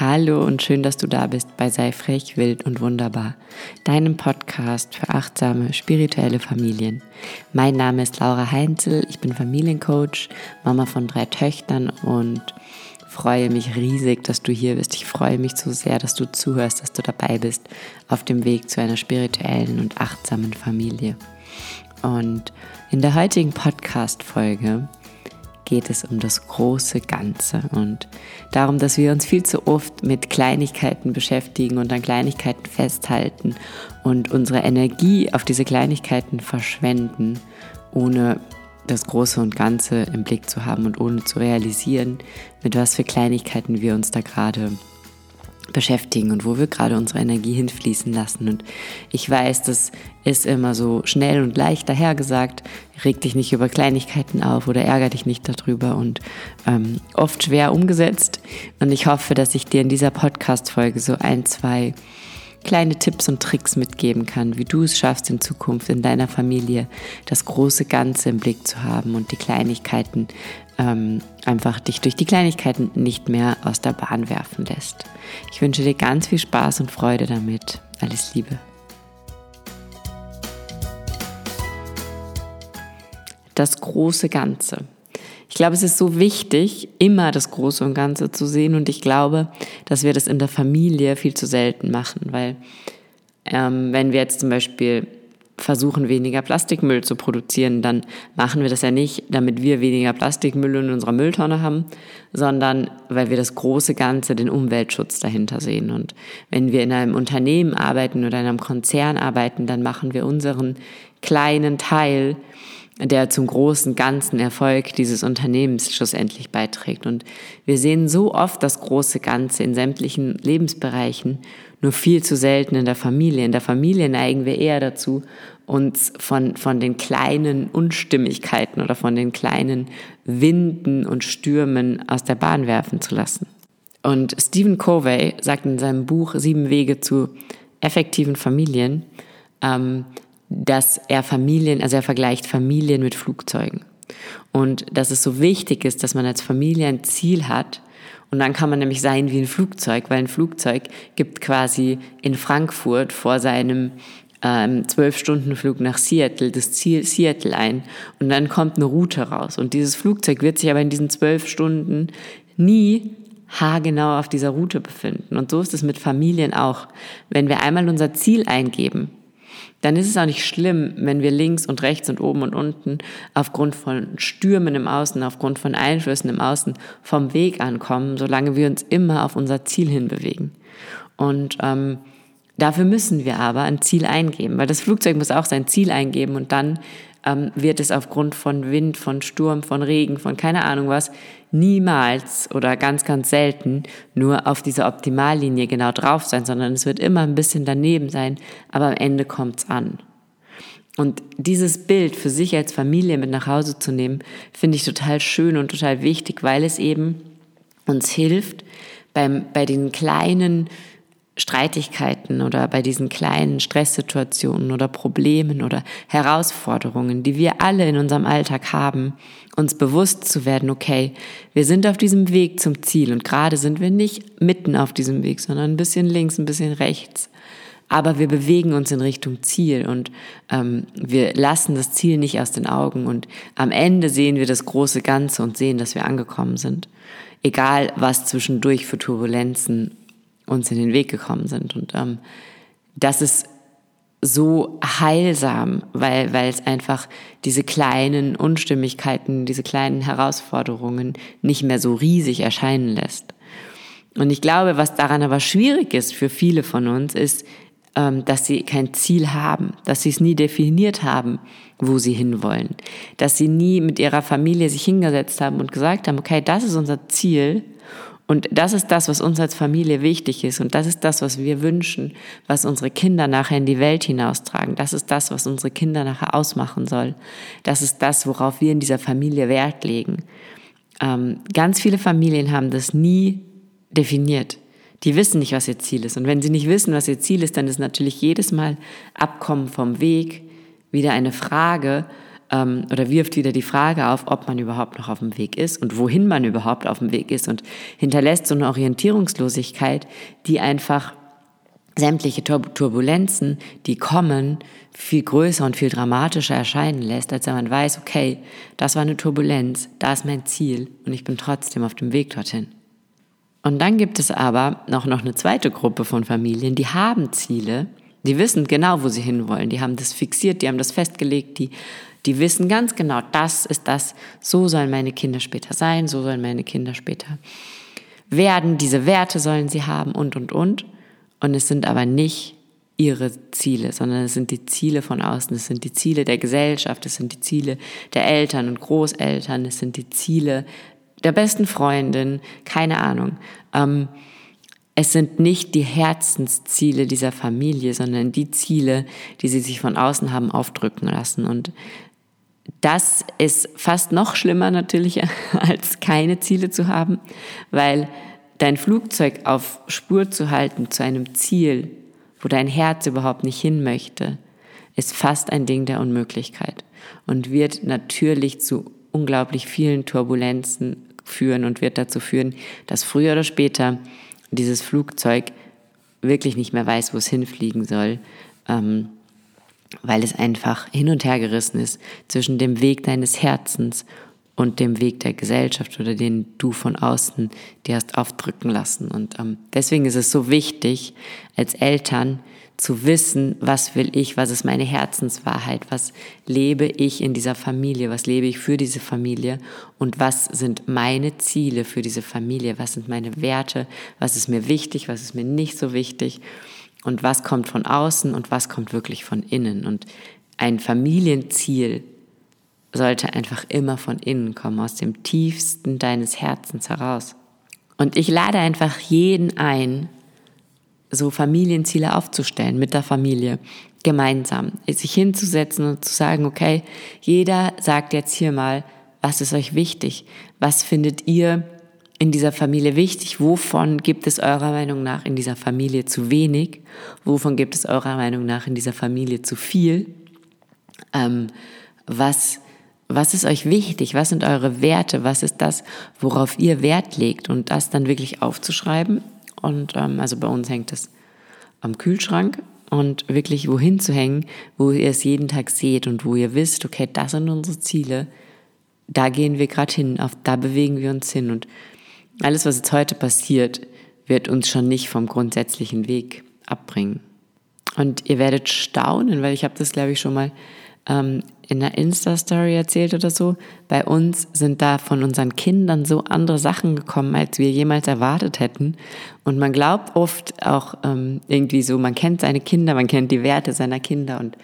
Hallo und schön, dass du da bist bei Sei frech, wild und wunderbar, deinem Podcast für achtsame, spirituelle Familien. Mein Name ist Laura Heinzel, ich bin Familiencoach, Mama von drei Töchtern und freue mich riesig, dass du hier bist. Ich freue mich so sehr, dass du zuhörst, dass du dabei bist auf dem Weg zu einer spirituellen und achtsamen Familie. Und in der heutigen Podcast-Folge geht es um das große Ganze und darum, dass wir uns viel zu oft mit Kleinigkeiten beschäftigen und an Kleinigkeiten festhalten und unsere Energie auf diese Kleinigkeiten verschwenden, ohne das Große und Ganze im Blick zu haben und ohne zu realisieren, mit was für Kleinigkeiten wir uns da gerade beschäftigen und wo wir gerade unsere Energie hinfließen lassen. Und ich weiß, das ist immer so schnell und leicht dahergesagt, reg dich nicht über Kleinigkeiten auf oder ärgere dich nicht darüber und ähm, oft schwer umgesetzt. Und ich hoffe, dass ich dir in dieser Podcast-Folge so ein, zwei kleine Tipps und Tricks mitgeben kann, wie du es schaffst, in Zukunft in deiner Familie das große Ganze im Blick zu haben und die Kleinigkeiten ähm, einfach dich durch die Kleinigkeiten nicht mehr aus der Bahn werfen lässt. Ich wünsche dir ganz viel Spaß und Freude damit. Alles Liebe. Das große Ganze. Ich glaube, es ist so wichtig, immer das Große und Ganze zu sehen. Und ich glaube, dass wir das in der Familie viel zu selten machen, weil ähm, wenn wir jetzt zum Beispiel versuchen, weniger Plastikmüll zu produzieren, dann machen wir das ja nicht, damit wir weniger Plastikmüll in unserer Mülltonne haben, sondern weil wir das große Ganze, den Umweltschutz dahinter sehen. Und wenn wir in einem Unternehmen arbeiten oder in einem Konzern arbeiten, dann machen wir unseren kleinen Teil, der zum großen ganzen Erfolg dieses Unternehmens schlussendlich beiträgt. Und wir sehen so oft das große Ganze in sämtlichen Lebensbereichen nur viel zu selten in der Familie. In der Familie neigen wir eher dazu, uns von, von den kleinen Unstimmigkeiten oder von den kleinen Winden und Stürmen aus der Bahn werfen zu lassen. Und Stephen Covey sagt in seinem Buch Sieben Wege zu effektiven Familien, ähm, dass er Familien, also er vergleicht Familien mit Flugzeugen. Und dass es so wichtig ist, dass man als Familie ein Ziel hat, und dann kann man nämlich sein wie ein Flugzeug, weil ein Flugzeug gibt quasi in Frankfurt vor seinem ähm, Zwölf-Stunden-Flug nach Seattle das Ziel Seattle ein und dann kommt eine Route raus. Und dieses Flugzeug wird sich aber in diesen zwölf Stunden nie haargenau auf dieser Route befinden. Und so ist es mit Familien auch. Wenn wir einmal unser Ziel eingeben, dann ist es auch nicht schlimm, wenn wir links und rechts und oben und unten aufgrund von Stürmen im Außen, aufgrund von Einflüssen im Außen vom Weg ankommen, solange wir uns immer auf unser Ziel hinbewegen. Und ähm, dafür müssen wir aber ein Ziel eingeben, weil das Flugzeug muss auch sein Ziel eingeben und dann ähm, wird es aufgrund von Wind, von Sturm, von Regen, von keine Ahnung was, niemals oder ganz, ganz selten nur auf dieser Optimallinie genau drauf sein, sondern es wird immer ein bisschen daneben sein, aber am Ende kommt's an. Und dieses Bild für sich als Familie mit nach Hause zu nehmen, finde ich total schön und total wichtig, weil es eben uns hilft, beim, bei den kleinen Streitigkeiten oder bei diesen kleinen Stresssituationen oder Problemen oder Herausforderungen, die wir alle in unserem Alltag haben, uns bewusst zu werden, okay, wir sind auf diesem Weg zum Ziel und gerade sind wir nicht mitten auf diesem Weg, sondern ein bisschen links, ein bisschen rechts. Aber wir bewegen uns in Richtung Ziel und ähm, wir lassen das Ziel nicht aus den Augen und am Ende sehen wir das große Ganze und sehen, dass wir angekommen sind. Egal, was zwischendurch für Turbulenzen uns in den Weg gekommen sind. Und ähm, das ist so heilsam, weil, es einfach diese kleinen Unstimmigkeiten, diese kleinen Herausforderungen nicht mehr so riesig erscheinen lässt. Und ich glaube, was daran aber schwierig ist für viele von uns, ist, ähm, dass sie kein Ziel haben, dass sie es nie definiert haben, wo sie hinwollen, dass sie nie mit ihrer Familie sich hingesetzt haben und gesagt haben, okay, das ist unser Ziel und das ist das, was uns als Familie wichtig ist. Und das ist das, was wir wünschen, was unsere Kinder nachher in die Welt hinaustragen. Das ist das, was unsere Kinder nachher ausmachen soll. Das ist das, worauf wir in dieser Familie Wert legen. Ähm, ganz viele Familien haben das nie definiert. Die wissen nicht, was ihr Ziel ist. Und wenn sie nicht wissen, was ihr Ziel ist, dann ist natürlich jedes Mal Abkommen vom Weg wieder eine Frage, ähm, oder wirft wieder die Frage auf, ob man überhaupt noch auf dem Weg ist und wohin man überhaupt auf dem Weg ist und hinterlässt so eine Orientierungslosigkeit, die einfach sämtliche Turbulenzen, die kommen, viel größer und viel dramatischer erscheinen lässt, als wenn man weiß, okay, das war eine Turbulenz, da ist mein Ziel und ich bin trotzdem auf dem Weg dorthin. Und dann gibt es aber noch, noch eine zweite Gruppe von Familien, die haben Ziele, die wissen genau, wo sie hinwollen, die haben das fixiert, die haben das festgelegt, die, die wissen ganz genau, das ist das, so sollen meine Kinder später sein, so sollen meine Kinder später werden, diese Werte sollen sie haben und, und, und. Und es sind aber nicht ihre Ziele, sondern es sind die Ziele von außen, es sind die Ziele der Gesellschaft, es sind die Ziele der Eltern und Großeltern, es sind die Ziele der besten Freundin, keine Ahnung. Ähm, es sind nicht die Herzensziele dieser Familie, sondern die Ziele, die sie sich von außen haben aufdrücken lassen. Und das ist fast noch schlimmer natürlich, als keine Ziele zu haben, weil dein Flugzeug auf Spur zu halten zu einem Ziel, wo dein Herz überhaupt nicht hin möchte, ist fast ein Ding der Unmöglichkeit und wird natürlich zu unglaublich vielen Turbulenzen führen und wird dazu führen, dass früher oder später dieses Flugzeug wirklich nicht mehr weiß, wo es hinfliegen soll, ähm, weil es einfach hin und her gerissen ist zwischen dem Weg deines Herzens und dem Weg der Gesellschaft oder den du von außen dir hast aufdrücken lassen. Und ähm, deswegen ist es so wichtig, als Eltern zu wissen, was will ich, was ist meine Herzenswahrheit, was lebe ich in dieser Familie, was lebe ich für diese Familie und was sind meine Ziele für diese Familie, was sind meine Werte, was ist mir wichtig, was ist mir nicht so wichtig und was kommt von außen und was kommt wirklich von innen. Und ein Familienziel sollte einfach immer von innen kommen, aus dem tiefsten deines Herzens heraus. Und ich lade einfach jeden ein, so Familienziele aufzustellen mit der Familie, gemeinsam, sich hinzusetzen und zu sagen, okay, jeder sagt jetzt hier mal, was ist euch wichtig? Was findet ihr in dieser Familie wichtig? Wovon gibt es eurer Meinung nach in dieser Familie zu wenig? Wovon gibt es eurer Meinung nach in dieser Familie zu viel? Ähm, was, was ist euch wichtig? Was sind eure Werte? Was ist das, worauf ihr Wert legt? Und das dann wirklich aufzuschreiben. Und ähm, also bei uns hängt es am Kühlschrank und wirklich wohin zu hängen, wo ihr es jeden Tag seht und wo ihr wisst, okay, das sind unsere Ziele, da gehen wir gerade hin, auf da bewegen wir uns hin und alles, was jetzt heute passiert, wird uns schon nicht vom grundsätzlichen Weg abbringen. Und ihr werdet staunen, weil ich habe das, glaube ich, schon mal ähm, in einer Insta-Story erzählt oder so. Bei uns sind da von unseren Kindern so andere Sachen gekommen, als wir jemals erwartet hätten. Und man glaubt oft auch ähm, irgendwie so, man kennt seine Kinder, man kennt die Werte seiner Kinder und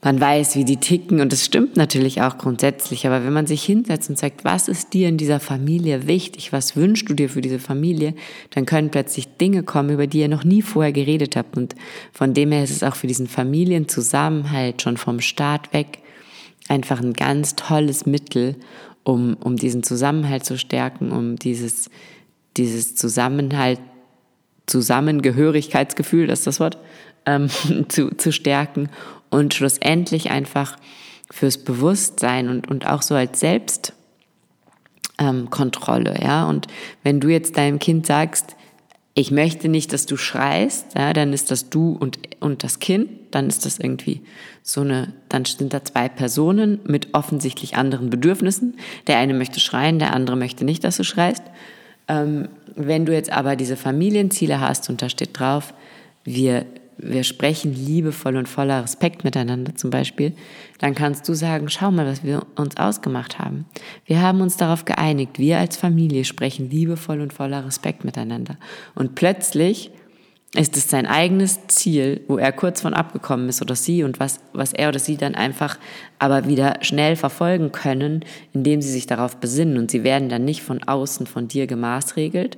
man weiß, wie die ticken und es stimmt natürlich auch grundsätzlich, aber wenn man sich hinsetzt und sagt, was ist dir in dieser Familie wichtig, was wünschst du dir für diese Familie, dann können plötzlich Dinge kommen, über die ihr noch nie vorher geredet habt und von dem her ist es auch für diesen Familienzusammenhalt schon vom Start weg einfach ein ganz tolles Mittel, um, um diesen Zusammenhalt zu stärken, um dieses, dieses Zusammenhalt, Zusammengehörigkeitsgefühl, das ist das Wort, ähm, zu, zu stärken und schlussendlich einfach fürs Bewusstsein und, und auch so als Selbstkontrolle, ähm, ja. Und wenn du jetzt deinem Kind sagst, ich möchte nicht, dass du schreist, ja, dann ist das du und, und das Kind, dann ist das irgendwie so eine, dann sind da zwei Personen mit offensichtlich anderen Bedürfnissen. Der eine möchte schreien, der andere möchte nicht, dass du schreist. Ähm, wenn du jetzt aber diese Familienziele hast und da steht drauf, wir wir sprechen liebevoll und voller Respekt miteinander zum Beispiel, dann kannst du sagen, schau mal, was wir uns ausgemacht haben. Wir haben uns darauf geeinigt, wir als Familie sprechen liebevoll und voller Respekt miteinander. Und plötzlich ist es sein eigenes Ziel, wo er kurz von abgekommen ist oder sie und was, was er oder sie dann einfach aber wieder schnell verfolgen können, indem sie sich darauf besinnen und sie werden dann nicht von außen von dir gemaßregelt,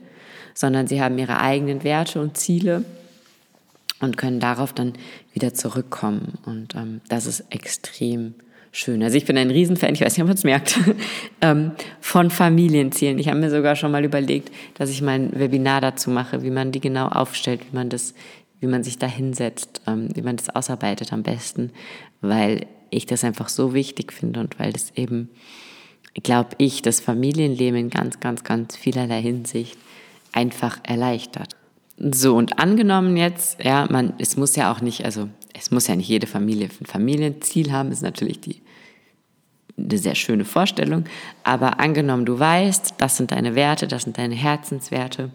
sondern sie haben ihre eigenen Werte und Ziele und können darauf dann wieder zurückkommen. Und ähm, das ist extrem schön. Also ich bin ein Riesenfan, ich weiß nicht, ob man es merkt, ähm, von Familienzielen. Ich habe mir sogar schon mal überlegt, dass ich mein Webinar dazu mache, wie man die genau aufstellt, wie man das, wie man sich da hinsetzt, ähm, wie man das ausarbeitet am besten, weil ich das einfach so wichtig finde und weil das eben, glaube ich, das Familienleben in ganz, ganz, ganz vielerlei Hinsicht einfach erleichtert. So, und angenommen jetzt, ja, man, es muss ja auch nicht, also es muss ja nicht jede Familie ein Familienziel haben, ist natürlich die eine sehr schöne Vorstellung. Aber angenommen, du weißt, das sind deine Werte, das sind deine Herzenswerte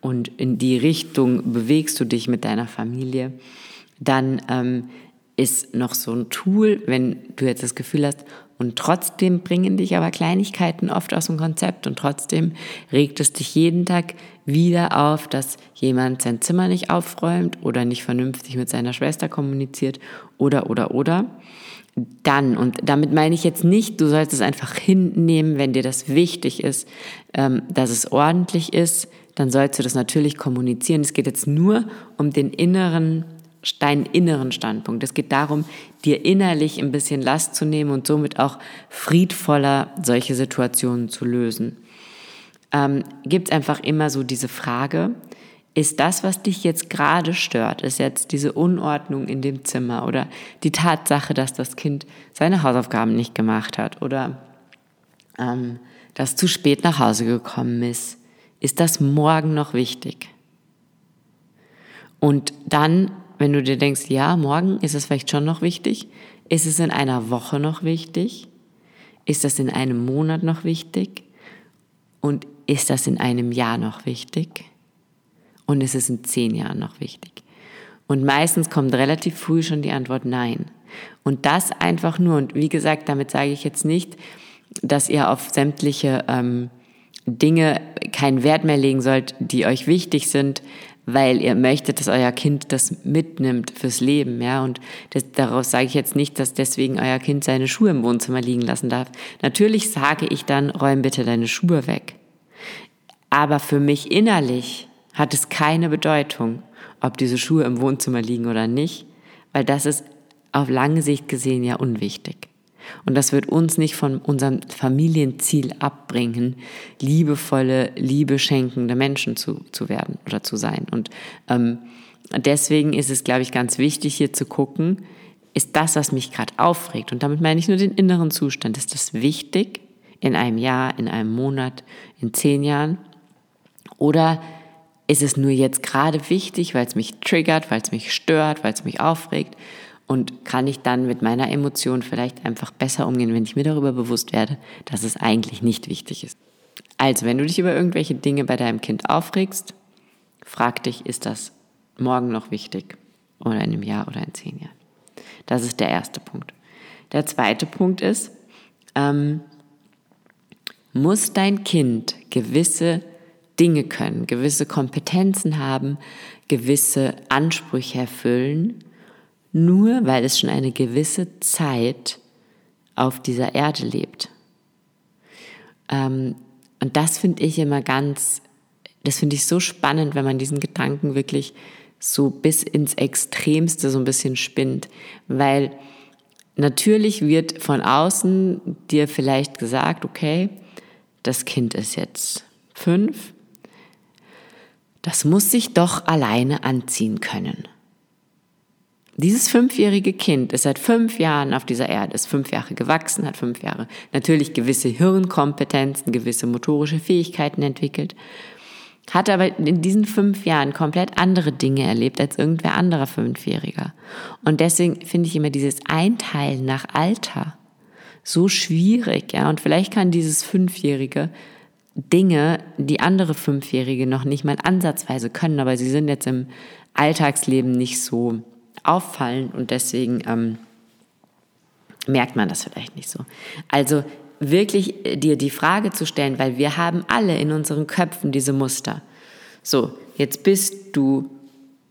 und in die Richtung bewegst du dich mit deiner Familie, dann ähm, ist noch so ein Tool, wenn du jetzt das Gefühl hast, und trotzdem bringen dich aber Kleinigkeiten oft aus dem Konzept und trotzdem regt es dich jeden Tag wieder auf, dass jemand sein Zimmer nicht aufräumt oder nicht vernünftig mit seiner Schwester kommuniziert oder, oder, oder. Dann, und damit meine ich jetzt nicht, du sollst es einfach hinnehmen, wenn dir das wichtig ist, ähm, dass es ordentlich ist, dann sollst du das natürlich kommunizieren. Es geht jetzt nur um den inneren deinen inneren Standpunkt. Es geht darum, dir innerlich ein bisschen Last zu nehmen und somit auch friedvoller solche Situationen zu lösen. Ähm, Gibt es einfach immer so diese Frage, ist das, was dich jetzt gerade stört, ist jetzt diese Unordnung in dem Zimmer oder die Tatsache, dass das Kind seine Hausaufgaben nicht gemacht hat oder ähm, dass zu spät nach Hause gekommen ist, ist das morgen noch wichtig? Und dann wenn du dir denkst, ja, morgen ist es vielleicht schon noch wichtig, ist es in einer Woche noch wichtig, ist das in einem Monat noch wichtig? Und ist das in einem Jahr noch wichtig? Und ist es in zehn Jahren noch wichtig. Und meistens kommt relativ früh schon die Antwort nein. Und das einfach nur, und wie gesagt, damit sage ich jetzt nicht, dass ihr auf sämtliche ähm, Dinge keinen Wert mehr legen sollt, die euch wichtig sind, weil ihr möchtet, dass euer Kind das mitnimmt fürs Leben, ja. Und das, daraus sage ich jetzt nicht, dass deswegen euer Kind seine Schuhe im Wohnzimmer liegen lassen darf. Natürlich sage ich dann, räum bitte deine Schuhe weg. Aber für mich innerlich hat es keine Bedeutung, ob diese Schuhe im Wohnzimmer liegen oder nicht, weil das ist auf lange Sicht gesehen ja unwichtig. Und das wird uns nicht von unserem Familienziel abbringen, liebevolle, liebe schenkende Menschen zu, zu werden oder zu sein. Und ähm, deswegen ist es, glaube ich, ganz wichtig, hier zu gucken, ist das, was mich gerade aufregt, und damit meine ich nur den inneren Zustand, ist das wichtig in einem Jahr, in einem Monat, in zehn Jahren? Oder ist es nur jetzt gerade wichtig, weil es mich triggert, weil es mich stört, weil es mich aufregt? Und kann ich dann mit meiner Emotion vielleicht einfach besser umgehen, wenn ich mir darüber bewusst werde, dass es eigentlich nicht wichtig ist. Also, wenn du dich über irgendwelche Dinge bei deinem Kind aufregst, frag dich, ist das morgen noch wichtig? Oder in einem Jahr oder in zehn Jahren? Das ist der erste Punkt. Der zweite Punkt ist, ähm, muss dein Kind gewisse Dinge können, gewisse Kompetenzen haben, gewisse Ansprüche erfüllen, nur weil es schon eine gewisse Zeit auf dieser Erde lebt. Ähm, und das finde ich immer ganz, das finde ich so spannend, wenn man diesen Gedanken wirklich so bis ins Extremste so ein bisschen spinnt, weil natürlich wird von außen dir vielleicht gesagt, okay, das Kind ist jetzt fünf, das muss sich doch alleine anziehen können. Dieses fünfjährige Kind ist seit fünf Jahren auf dieser Erde, ist fünf Jahre gewachsen, hat fünf Jahre natürlich gewisse Hirnkompetenzen, gewisse motorische Fähigkeiten entwickelt, hat aber in diesen fünf Jahren komplett andere Dinge erlebt als irgendwer anderer Fünfjähriger. Und deswegen finde ich immer dieses Einteilen nach Alter so schwierig, ja. Und vielleicht kann dieses Fünfjährige Dinge, die andere Fünfjährige noch nicht mal ansatzweise können, aber sie sind jetzt im Alltagsleben nicht so auffallen und deswegen ähm, merkt man das vielleicht nicht so. Also wirklich äh, dir die Frage zu stellen, weil wir haben alle in unseren Köpfen diese Muster. So, jetzt bist du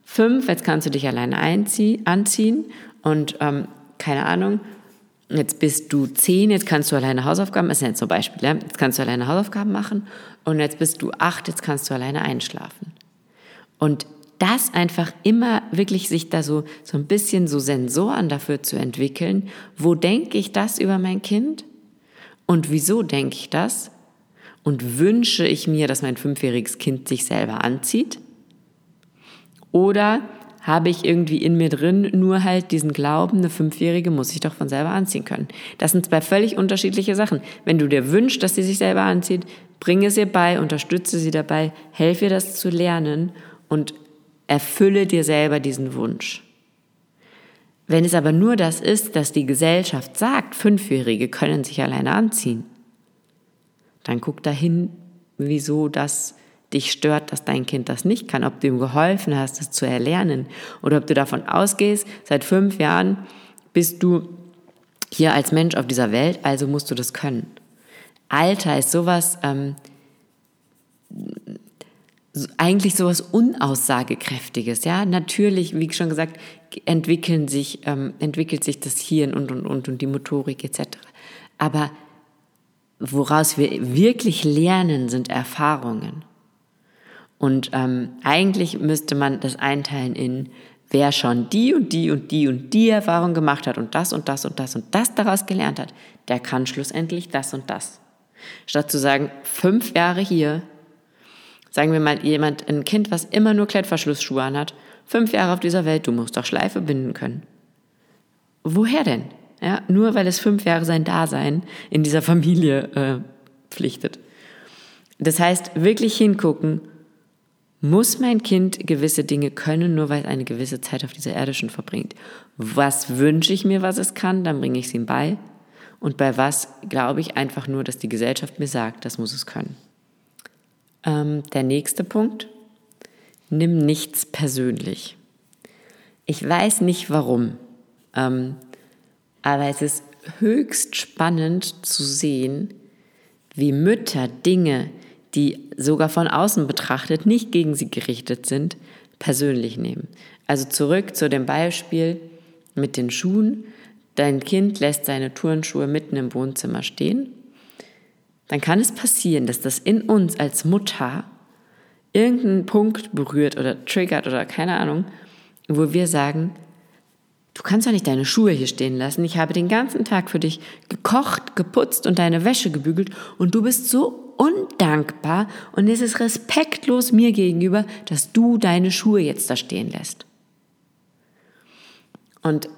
fünf, jetzt kannst du dich alleine anziehen und ähm, keine Ahnung, jetzt bist du zehn, jetzt kannst du alleine Hausaufgaben, das ist jetzt so Beispiel, ja? jetzt kannst du alleine Hausaufgaben machen und jetzt bist du acht, jetzt kannst du alleine einschlafen. Und das einfach immer wirklich sich da so, so ein bisschen so Sensoren dafür zu entwickeln, wo denke ich das über mein Kind und wieso denke ich das und wünsche ich mir, dass mein fünfjähriges Kind sich selber anzieht oder habe ich irgendwie in mir drin nur halt diesen Glauben, eine Fünfjährige muss sich doch von selber anziehen können. Das sind zwei völlig unterschiedliche Sachen. Wenn du dir wünschst, dass sie sich selber anzieht, bringe ihr bei, unterstütze sie dabei, helfe ihr das zu lernen und erfülle dir selber diesen Wunsch. Wenn es aber nur das ist, dass die Gesellschaft sagt, Fünfjährige können sich alleine anziehen, dann guck dahin, wieso das dich stört, dass dein Kind das nicht kann, ob du ihm geholfen hast, das zu erlernen oder ob du davon ausgehst, seit fünf Jahren bist du hier als Mensch auf dieser Welt, also musst du das können. Alter ist sowas, ähm, eigentlich sowas Unaussagekräftiges, ja. Natürlich, wie schon gesagt, entwickeln sich, ähm, entwickelt sich das Hirn und, und, und, und die Motorik etc. Aber woraus wir wirklich lernen, sind Erfahrungen. Und ähm, eigentlich müsste man das einteilen in, wer schon die und die und die und die Erfahrung gemacht hat und das und das und das und das daraus gelernt hat, der kann schlussendlich das und das. Statt zu sagen, fünf Jahre hier, sagen wir mal jemand, ein Kind, was immer nur Klettverschlussschuhe anhat, fünf Jahre auf dieser Welt, du musst doch Schleife binden können. Woher denn? Ja, nur weil es fünf Jahre sein Dasein in dieser Familie äh, pflichtet. Das heißt, wirklich hingucken, muss mein Kind gewisse Dinge können, nur weil es eine gewisse Zeit auf dieser Erde schon verbringt? Was wünsche ich mir, was es kann, dann bringe ich es ihm bei. Und bei was glaube ich einfach nur, dass die Gesellschaft mir sagt, das muss es können. Ähm, der nächste Punkt, nimm nichts persönlich. Ich weiß nicht warum, ähm, aber es ist höchst spannend zu sehen, wie Mütter Dinge, die sogar von außen betrachtet nicht gegen sie gerichtet sind, persönlich nehmen. Also zurück zu dem Beispiel mit den Schuhen. Dein Kind lässt seine Turnschuhe mitten im Wohnzimmer stehen. Dann kann es passieren, dass das in uns als Mutter irgendeinen Punkt berührt oder triggert oder keine Ahnung, wo wir sagen, du kannst doch nicht deine Schuhe hier stehen lassen. Ich habe den ganzen Tag für dich gekocht, geputzt und deine Wäsche gebügelt und du bist so undankbar und es ist respektlos mir gegenüber, dass du deine Schuhe jetzt da stehen lässt. Und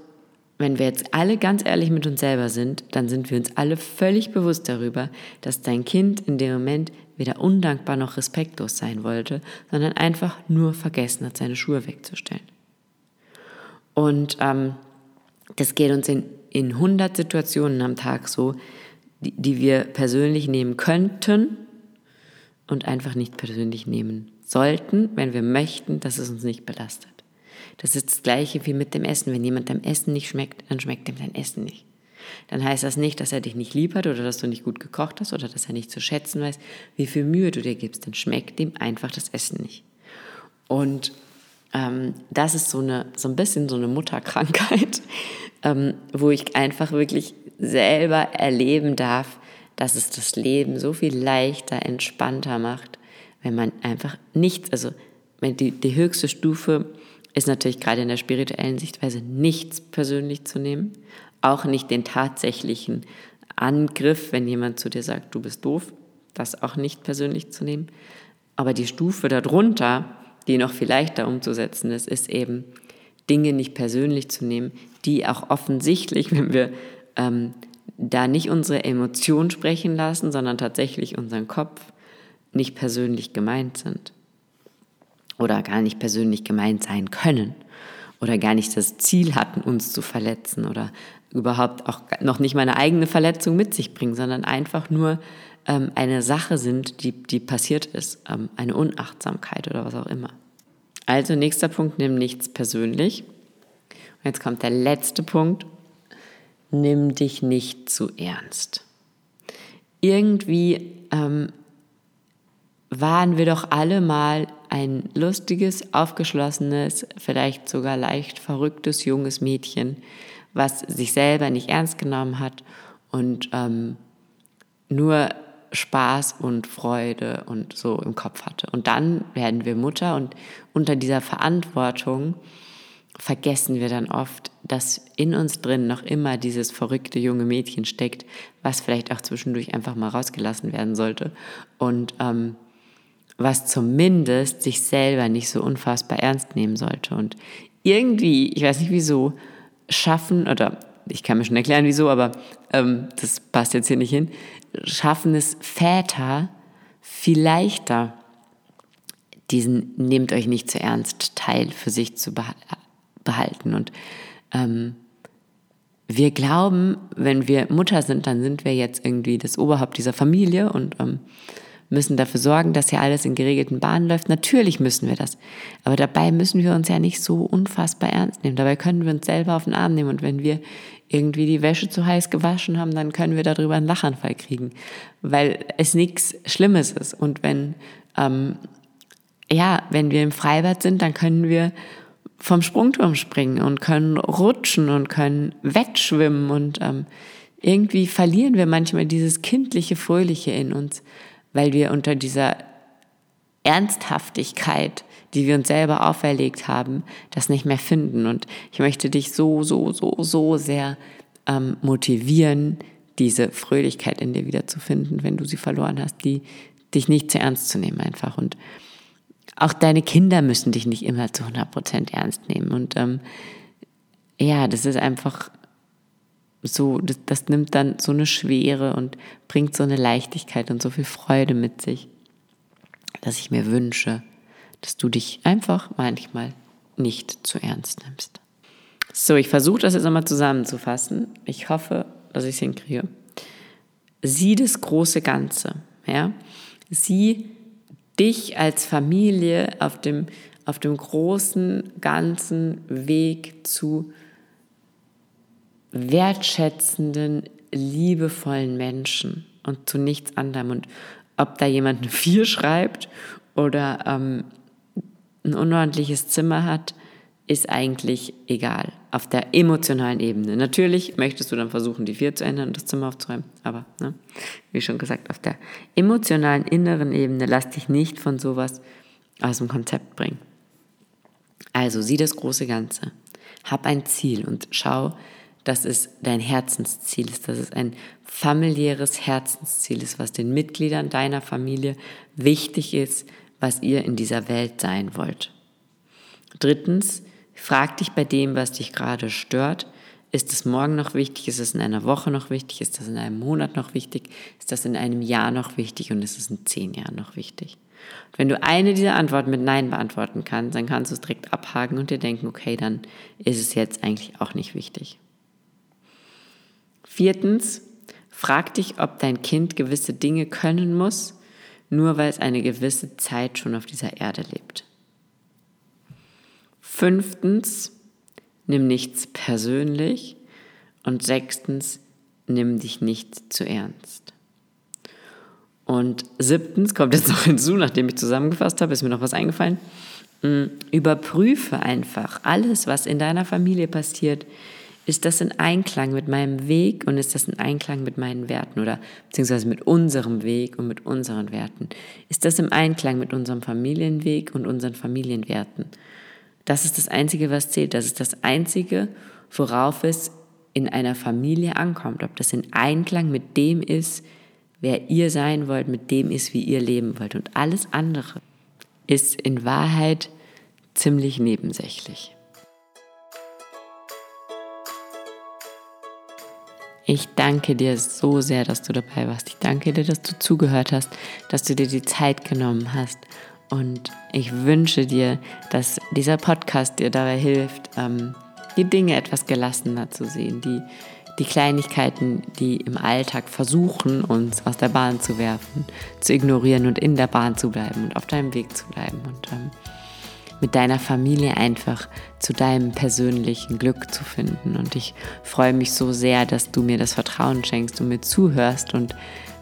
wenn wir jetzt alle ganz ehrlich mit uns selber sind, dann sind wir uns alle völlig bewusst darüber, dass dein Kind in dem Moment weder undankbar noch respektlos sein wollte, sondern einfach nur vergessen hat, seine Schuhe wegzustellen. Und ähm, das geht uns in, in 100 Situationen am Tag so, die, die wir persönlich nehmen könnten und einfach nicht persönlich nehmen sollten, wenn wir möchten, dass es uns nicht belastet. Das ist das Gleiche wie mit dem Essen. Wenn jemand dein Essen nicht schmeckt, dann schmeckt ihm dein Essen nicht. Dann heißt das nicht, dass er dich nicht lieb hat oder dass du nicht gut gekocht hast oder dass er nicht zu schätzen weiß, wie viel Mühe du dir gibst. Dann schmeckt ihm einfach das Essen nicht. Und ähm, das ist so, eine, so ein bisschen so eine Mutterkrankheit, ähm, wo ich einfach wirklich selber erleben darf, dass es das Leben so viel leichter, entspannter macht, wenn man einfach nichts, also die, die höchste Stufe ist natürlich gerade in der spirituellen Sichtweise nichts persönlich zu nehmen, auch nicht den tatsächlichen Angriff, wenn jemand zu dir sagt, du bist doof, das auch nicht persönlich zu nehmen. Aber die Stufe darunter, die noch viel leichter umzusetzen ist, ist eben Dinge nicht persönlich zu nehmen, die auch offensichtlich, wenn wir ähm, da nicht unsere Emotionen sprechen lassen, sondern tatsächlich unseren Kopf nicht persönlich gemeint sind oder gar nicht persönlich gemeint sein können oder gar nicht das Ziel hatten, uns zu verletzen oder überhaupt auch noch nicht meine eigene Verletzung mit sich bringen, sondern einfach nur ähm, eine Sache sind, die, die passiert ist, ähm, eine Unachtsamkeit oder was auch immer. Also nächster Punkt, nimm nichts persönlich. Und jetzt kommt der letzte Punkt, nimm dich nicht zu ernst. Irgendwie ähm, waren wir doch alle mal ein lustiges, aufgeschlossenes, vielleicht sogar leicht verrücktes junges Mädchen, was sich selber nicht ernst genommen hat und ähm, nur Spaß und Freude und so im Kopf hatte. Und dann werden wir Mutter und unter dieser Verantwortung vergessen wir dann oft, dass in uns drin noch immer dieses verrückte junge Mädchen steckt, was vielleicht auch zwischendurch einfach mal rausgelassen werden sollte und ähm, was zumindest sich selber nicht so unfassbar ernst nehmen sollte. Und irgendwie, ich weiß nicht wieso, schaffen, oder ich kann mir schon erklären wieso, aber ähm, das passt jetzt hier nicht hin, schaffen es Väter viel leichter, diesen nehmt euch nicht zu ernst Teil für sich zu behalten. Und ähm, wir glauben, wenn wir Mutter sind, dann sind wir jetzt irgendwie das Oberhaupt dieser Familie und ähm, müssen dafür sorgen, dass hier alles in geregelten Bahnen läuft. Natürlich müssen wir das. Aber dabei müssen wir uns ja nicht so unfassbar ernst nehmen. Dabei können wir uns selber auf den Arm nehmen. Und wenn wir irgendwie die Wäsche zu heiß gewaschen haben, dann können wir darüber einen Lachanfall kriegen, weil es nichts Schlimmes ist. Und wenn, ähm, ja, wenn wir im Freibad sind, dann können wir vom Sprungturm springen und können rutschen und können wettschwimmen und ähm, irgendwie verlieren wir manchmal dieses kindliche Fröhliche in uns, weil wir unter dieser Ernsthaftigkeit, die wir uns selber auferlegt haben, das nicht mehr finden. Und ich möchte dich so, so, so, so sehr ähm, motivieren, diese Fröhlichkeit in dir wieder zu finden, wenn du sie verloren hast, die dich nicht zu ernst zu nehmen einfach. Und auch deine Kinder müssen dich nicht immer zu 100 Prozent ernst nehmen. Und ähm, ja, das ist einfach so, das, das nimmt dann so eine Schwere und bringt so eine Leichtigkeit und so viel Freude mit sich, dass ich mir wünsche, dass du dich einfach manchmal nicht zu ernst nimmst. So, ich versuche das jetzt nochmal zusammenzufassen. Ich hoffe, dass ich es hinkriege. Sieh das große Ganze, ja. Sieh dich als Familie auf dem, auf dem großen, ganzen Weg zu wertschätzenden, liebevollen Menschen und zu nichts anderem. Und ob da jemand eine Vier schreibt oder ähm, ein unordentliches Zimmer hat, ist eigentlich egal. Auf der emotionalen Ebene. Natürlich möchtest du dann versuchen, die Vier zu ändern und das Zimmer aufzuräumen. Aber, ne, wie schon gesagt, auf der emotionalen inneren Ebene lass dich nicht von sowas aus dem Konzept bringen. Also sieh das große Ganze. Hab ein Ziel und schau, dass es dein Herzensziel ist, dass es ein familiäres Herzensziel ist, was den Mitgliedern deiner Familie wichtig ist, was ihr in dieser Welt sein wollt. Drittens, frag dich bei dem, was dich gerade stört, ist es morgen noch wichtig? Ist es in einer Woche noch wichtig? Ist das in einem Monat noch wichtig? Ist das in einem Jahr noch wichtig? Und ist es in zehn Jahren noch wichtig? Und wenn du eine dieser Antworten mit Nein beantworten kannst, dann kannst du es direkt abhaken und dir denken, okay, dann ist es jetzt eigentlich auch nicht wichtig. Viertens, frag dich, ob dein Kind gewisse Dinge können muss, nur weil es eine gewisse Zeit schon auf dieser Erde lebt. Fünftens, nimm nichts persönlich. Und sechstens, nimm dich nicht zu ernst. Und siebtens kommt jetzt noch hinzu, nachdem ich zusammengefasst habe, ist mir noch was eingefallen. Hm, überprüfe einfach alles, was in deiner Familie passiert, ist das in Einklang mit meinem Weg und ist das in Einklang mit meinen Werten oder beziehungsweise mit unserem Weg und mit unseren Werten? Ist das im Einklang mit unserem Familienweg und unseren Familienwerten? Das ist das Einzige, was zählt. Das ist das Einzige, worauf es in einer Familie ankommt. Ob das in Einklang mit dem ist, wer ihr sein wollt, mit dem ist, wie ihr leben wollt. Und alles andere ist in Wahrheit ziemlich nebensächlich. Ich danke dir so sehr, dass du dabei warst. Ich danke dir, dass du zugehört hast, dass du dir die Zeit genommen hast. Und ich wünsche dir, dass dieser Podcast dir dabei hilft, ähm, die Dinge etwas gelassener zu sehen, die, die Kleinigkeiten, die im Alltag versuchen, uns aus der Bahn zu werfen, zu ignorieren und in der Bahn zu bleiben und auf deinem Weg zu bleiben. Und ähm, mit deiner Familie einfach zu deinem persönlichen Glück zu finden. Und ich freue mich so sehr, dass du mir das Vertrauen schenkst und mir zuhörst. Und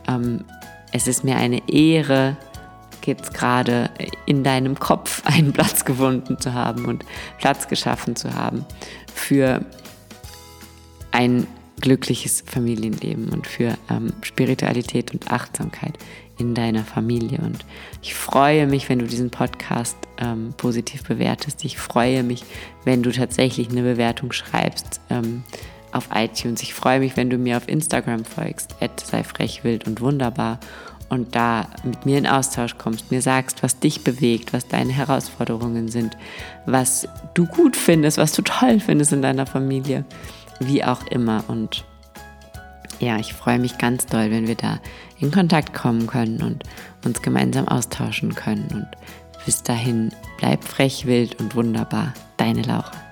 ähm, es ist mir eine Ehre, jetzt gerade in deinem Kopf einen Platz gefunden zu haben und Platz geschaffen zu haben für ein glückliches Familienleben und für ähm, Spiritualität und Achtsamkeit in deiner Familie. Und ich freue mich, wenn du diesen Podcast ähm, positiv bewertest. Ich freue mich, wenn du tatsächlich eine Bewertung schreibst ähm, auf iTunes. Ich freue mich, wenn du mir auf Instagram folgst, sei frech, wild und wunderbar. und da mit mir in Austausch kommst, mir sagst, was dich bewegt, was deine Herausforderungen sind, was du gut findest, was du toll findest in deiner Familie, wie auch immer. Und ja, ich freue mich ganz doll, wenn wir da in Kontakt kommen können und uns gemeinsam austauschen können. Und bis dahin, bleib frech, wild und wunderbar. Deine Laura.